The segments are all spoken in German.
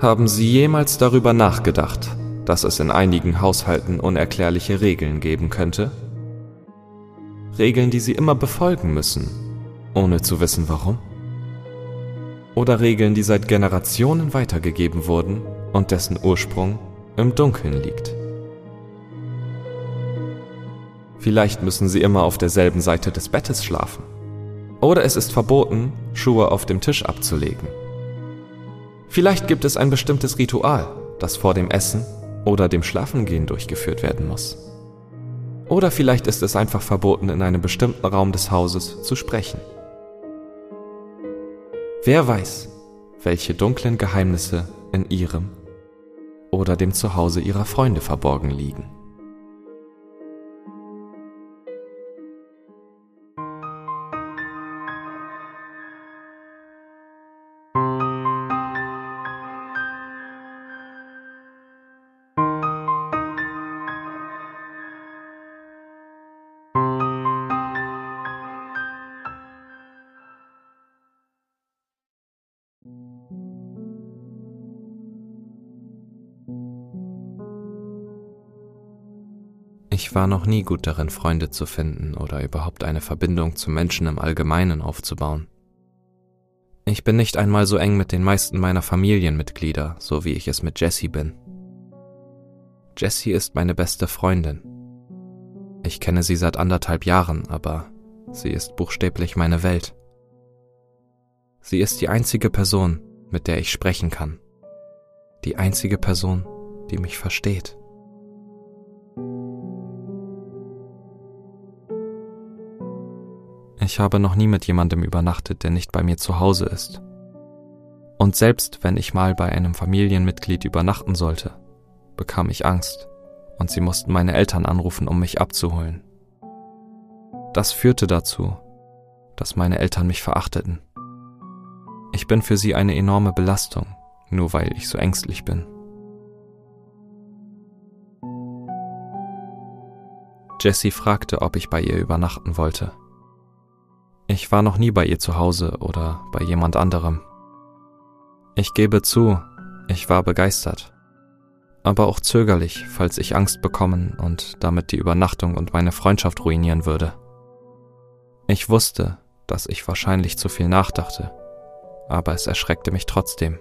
Haben Sie jemals darüber nachgedacht, dass es in einigen Haushalten unerklärliche Regeln geben könnte? Regeln, die Sie immer befolgen müssen, ohne zu wissen warum? Oder Regeln, die seit Generationen weitergegeben wurden und dessen Ursprung im Dunkeln liegt? Vielleicht müssen Sie immer auf derselben Seite des Bettes schlafen. Oder es ist verboten, Schuhe auf dem Tisch abzulegen. Vielleicht gibt es ein bestimmtes Ritual, das vor dem Essen oder dem Schlafengehen durchgeführt werden muss. Oder vielleicht ist es einfach verboten, in einem bestimmten Raum des Hauses zu sprechen. Wer weiß, welche dunklen Geheimnisse in ihrem oder dem Zuhause ihrer Freunde verborgen liegen. Ich war noch nie gut darin, Freunde zu finden oder überhaupt eine Verbindung zu Menschen im Allgemeinen aufzubauen. Ich bin nicht einmal so eng mit den meisten meiner Familienmitglieder, so wie ich es mit Jessie bin. Jessie ist meine beste Freundin. Ich kenne sie seit anderthalb Jahren, aber sie ist buchstäblich meine Welt. Sie ist die einzige Person, mit der ich sprechen kann. Die einzige Person, die mich versteht. Ich habe noch nie mit jemandem übernachtet, der nicht bei mir zu Hause ist. Und selbst wenn ich mal bei einem Familienmitglied übernachten sollte, bekam ich Angst und sie mussten meine Eltern anrufen, um mich abzuholen. Das führte dazu, dass meine Eltern mich verachteten. Ich bin für sie eine enorme Belastung, nur weil ich so ängstlich bin. Jessie fragte, ob ich bei ihr übernachten wollte. Ich war noch nie bei ihr zu Hause oder bei jemand anderem. Ich gebe zu, ich war begeistert, aber auch zögerlich, falls ich Angst bekommen und damit die Übernachtung und meine Freundschaft ruinieren würde. Ich wusste, dass ich wahrscheinlich zu viel nachdachte, aber es erschreckte mich trotzdem.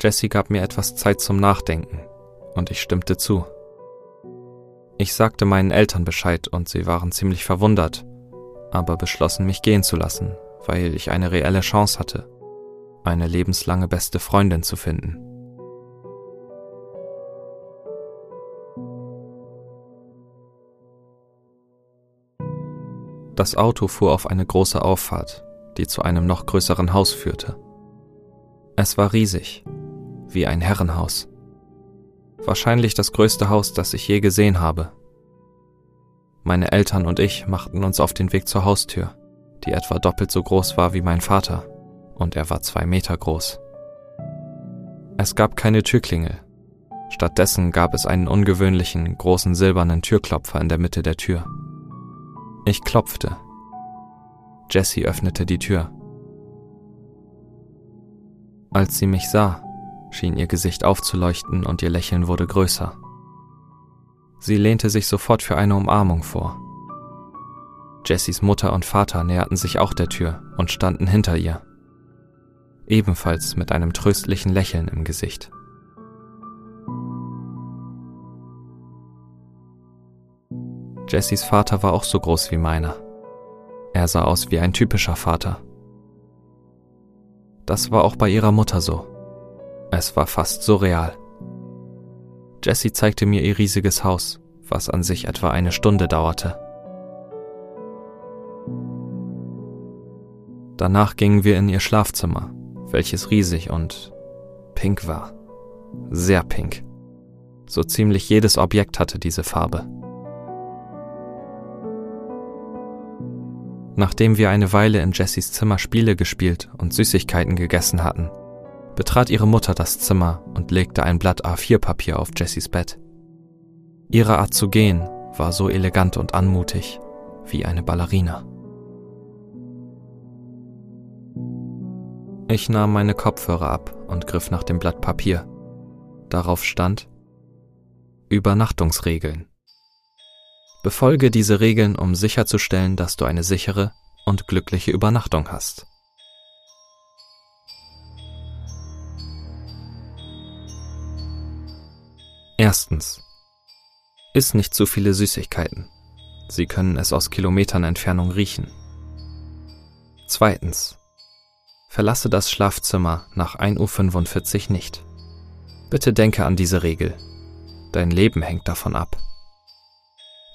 Jessie gab mir etwas Zeit zum Nachdenken und ich stimmte zu. Ich sagte meinen Eltern Bescheid und sie waren ziemlich verwundert, aber beschlossen, mich gehen zu lassen, weil ich eine reelle Chance hatte, eine lebenslange beste Freundin zu finden. Das Auto fuhr auf eine große Auffahrt, die zu einem noch größeren Haus führte. Es war riesig, wie ein Herrenhaus. Wahrscheinlich das größte Haus, das ich je gesehen habe. Meine Eltern und ich machten uns auf den Weg zur Haustür, die etwa doppelt so groß war wie mein Vater, und er war zwei Meter groß. Es gab keine Türklingel. Stattdessen gab es einen ungewöhnlichen, großen silbernen Türklopfer in der Mitte der Tür. Ich klopfte. Jessie öffnete die Tür. Als sie mich sah, schien ihr Gesicht aufzuleuchten und ihr Lächeln wurde größer. Sie lehnte sich sofort für eine Umarmung vor. Jessys Mutter und Vater näherten sich auch der Tür und standen hinter ihr, ebenfalls mit einem tröstlichen Lächeln im Gesicht. Jessys Vater war auch so groß wie meiner. Er sah aus wie ein typischer Vater. Das war auch bei ihrer Mutter so. Es war fast surreal. Jessie zeigte mir ihr riesiges Haus, was an sich etwa eine Stunde dauerte. Danach gingen wir in ihr Schlafzimmer, welches riesig und pink war. Sehr pink. So ziemlich jedes Objekt hatte diese Farbe. Nachdem wir eine Weile in Jessys Zimmer Spiele gespielt und Süßigkeiten gegessen hatten, betrat ihre Mutter das Zimmer und legte ein Blatt A4-Papier auf Jessys Bett. Ihre Art zu gehen war so elegant und anmutig wie eine Ballerina. Ich nahm meine Kopfhörer ab und griff nach dem Blatt Papier. Darauf stand Übernachtungsregeln. Befolge diese Regeln, um sicherzustellen, dass du eine sichere und glückliche Übernachtung hast. Erstens. Iss nicht zu viele Süßigkeiten. Sie können es aus Kilometern Entfernung riechen. Zweitens. Verlasse das Schlafzimmer nach 1.45 Uhr nicht. Bitte denke an diese Regel. Dein Leben hängt davon ab.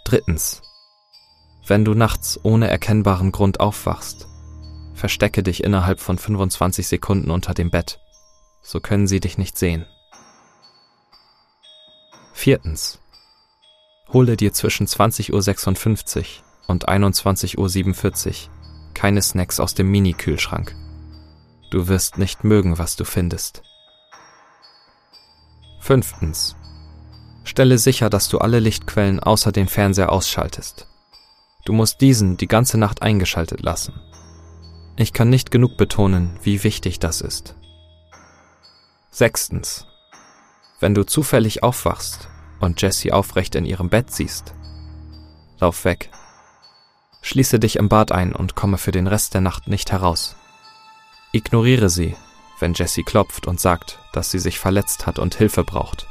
Drittens. Wenn du nachts ohne erkennbaren Grund aufwachst, verstecke dich innerhalb von 25 Sekunden unter dem Bett. So können sie dich nicht sehen. Viertens. Hole dir zwischen 20.56 Uhr und 21.47 Uhr keine Snacks aus dem Mini-Kühlschrank. Du wirst nicht mögen, was du findest. Fünftens. Stelle sicher, dass du alle Lichtquellen außer dem Fernseher ausschaltest. Du musst diesen die ganze Nacht eingeschaltet lassen. Ich kann nicht genug betonen, wie wichtig das ist. Sechstens. Wenn du zufällig aufwachst und Jessie aufrecht in ihrem Bett siehst, lauf weg. Schließe dich im Bad ein und komme für den Rest der Nacht nicht heraus. Ignoriere sie, wenn Jessie klopft und sagt, dass sie sich verletzt hat und Hilfe braucht.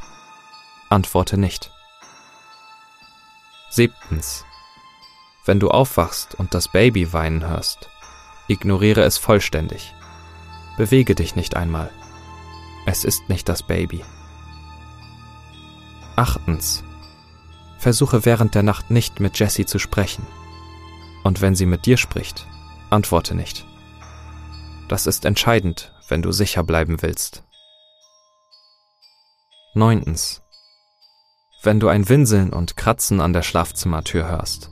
Antworte nicht. Siebtens. Wenn du aufwachst und das Baby weinen hörst, ignoriere es vollständig. Bewege dich nicht einmal. Es ist nicht das Baby. Achtens. Versuche während der Nacht nicht mit Jessie zu sprechen. Und wenn sie mit dir spricht, antworte nicht. Das ist entscheidend, wenn du sicher bleiben willst. Neuntens. Wenn du ein Winseln und Kratzen an der Schlafzimmertür hörst,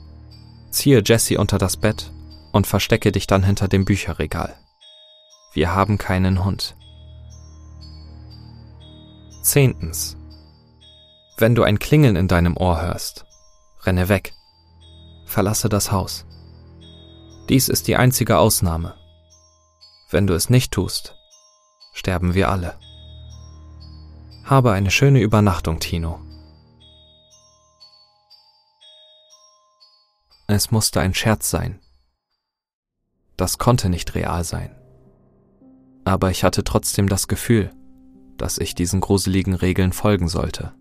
ziehe Jessie unter das Bett und verstecke dich dann hinter dem Bücherregal. Wir haben keinen Hund. Zehntens. Wenn du ein Klingeln in deinem Ohr hörst, renne weg. Verlasse das Haus. Dies ist die einzige Ausnahme. Wenn du es nicht tust, sterben wir alle. Habe eine schöne Übernachtung, Tino. Es musste ein Scherz sein. Das konnte nicht real sein. Aber ich hatte trotzdem das Gefühl, dass ich diesen gruseligen Regeln folgen sollte.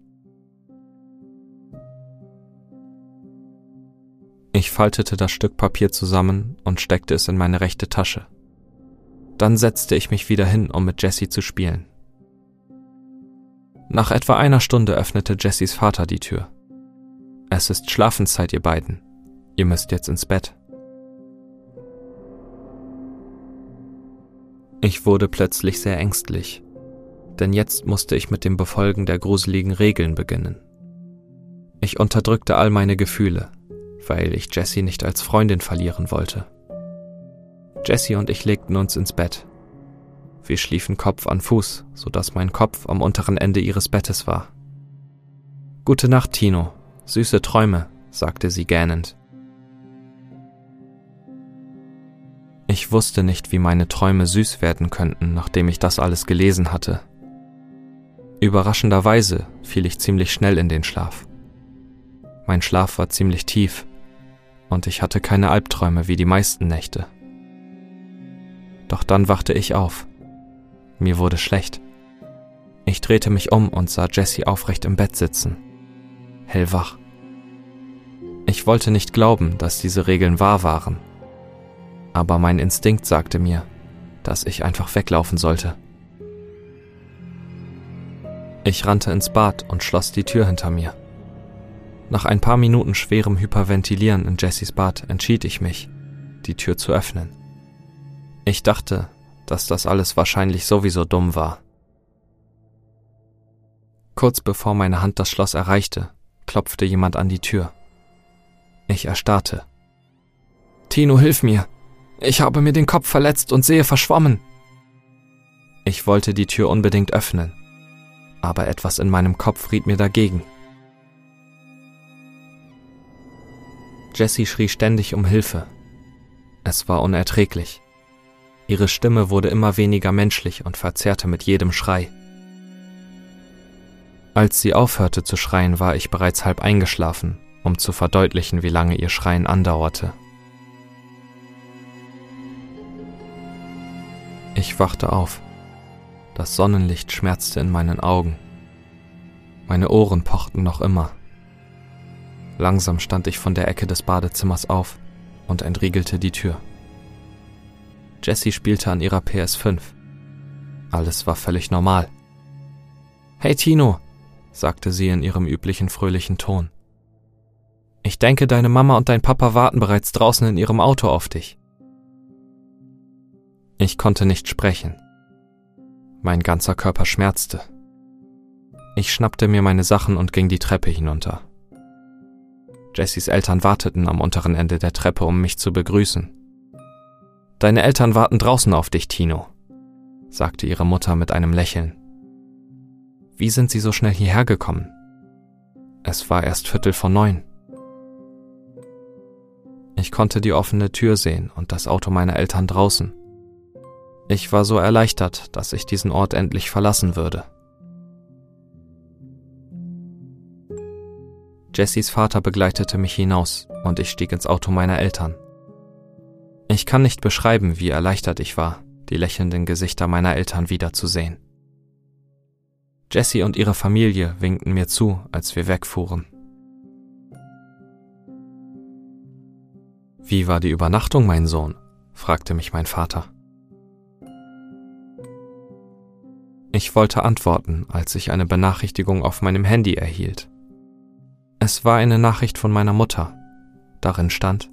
Ich faltete das Stück Papier zusammen und steckte es in meine rechte Tasche. Dann setzte ich mich wieder hin, um mit Jessie zu spielen. Nach etwa einer Stunde öffnete Jessies Vater die Tür. Es ist Schlafenszeit, ihr beiden. Ihr müsst jetzt ins Bett. Ich wurde plötzlich sehr ängstlich, denn jetzt musste ich mit dem Befolgen der gruseligen Regeln beginnen. Ich unterdrückte all meine Gefühle, weil ich Jessie nicht als Freundin verlieren wollte. Jessie und ich legten uns ins Bett. Wir schliefen Kopf an Fuß, so dass mein Kopf am unteren Ende ihres Bettes war. Gute Nacht, Tino. Süße Träume, sagte sie gähnend. Ich wusste nicht, wie meine Träume süß werden könnten, nachdem ich das alles gelesen hatte. Überraschenderweise fiel ich ziemlich schnell in den Schlaf. Mein Schlaf war ziemlich tief, und ich hatte keine Albträume wie die meisten Nächte. Doch dann wachte ich auf. Mir wurde schlecht. Ich drehte mich um und sah Jessie aufrecht im Bett sitzen, hellwach. Ich wollte nicht glauben, dass diese Regeln wahr waren, aber mein Instinkt sagte mir, dass ich einfach weglaufen sollte. Ich rannte ins Bad und schloss die Tür hinter mir. Nach ein paar Minuten schwerem Hyperventilieren in Jessys Bad entschied ich mich, die Tür zu öffnen. Ich dachte, dass das alles wahrscheinlich sowieso dumm war. Kurz bevor meine Hand das Schloss erreichte, klopfte jemand an die Tür. Ich erstarrte. Tino, hilf mir. Ich habe mir den Kopf verletzt und sehe verschwommen. Ich wollte die Tür unbedingt öffnen, aber etwas in meinem Kopf riet mir dagegen. Jessie schrie ständig um Hilfe. Es war unerträglich. Ihre Stimme wurde immer weniger menschlich und verzerrte mit jedem Schrei. Als sie aufhörte zu schreien, war ich bereits halb eingeschlafen, um zu verdeutlichen, wie lange ihr Schreien andauerte. Ich wachte auf. Das Sonnenlicht schmerzte in meinen Augen. Meine Ohren pochten noch immer. Langsam stand ich von der Ecke des Badezimmers auf und entriegelte die Tür. Jessie spielte an ihrer PS5. Alles war völlig normal. Hey Tino, sagte sie in ihrem üblichen fröhlichen Ton. Ich denke, deine Mama und dein Papa warten bereits draußen in ihrem Auto auf dich. Ich konnte nicht sprechen. Mein ganzer Körper schmerzte. Ich schnappte mir meine Sachen und ging die Treppe hinunter. Jessys Eltern warteten am unteren Ende der Treppe, um mich zu begrüßen. Deine Eltern warten draußen auf dich, Tino, sagte ihre Mutter mit einem Lächeln. Wie sind sie so schnell hierher gekommen? Es war erst Viertel vor neun. Ich konnte die offene Tür sehen und das Auto meiner Eltern draußen. Ich war so erleichtert, dass ich diesen Ort endlich verlassen würde. Jessys Vater begleitete mich hinaus und ich stieg ins Auto meiner Eltern. Ich kann nicht beschreiben, wie erleichtert ich war, die lächelnden Gesichter meiner Eltern wiederzusehen. Jessie und ihre Familie winkten mir zu, als wir wegfuhren. Wie war die Übernachtung, mein Sohn? fragte mich mein Vater. Ich wollte antworten, als ich eine Benachrichtigung auf meinem Handy erhielt. Es war eine Nachricht von meiner Mutter. Darin stand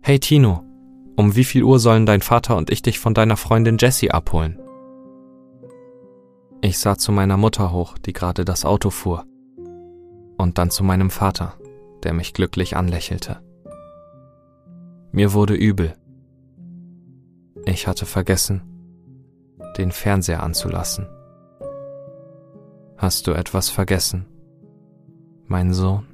Hey Tino, um wie viel Uhr sollen dein Vater und ich dich von deiner Freundin Jessie abholen? Ich sah zu meiner Mutter hoch, die gerade das Auto fuhr, und dann zu meinem Vater, der mich glücklich anlächelte. Mir wurde übel. Ich hatte vergessen, den Fernseher anzulassen. Hast du etwas vergessen? Mein Sohn.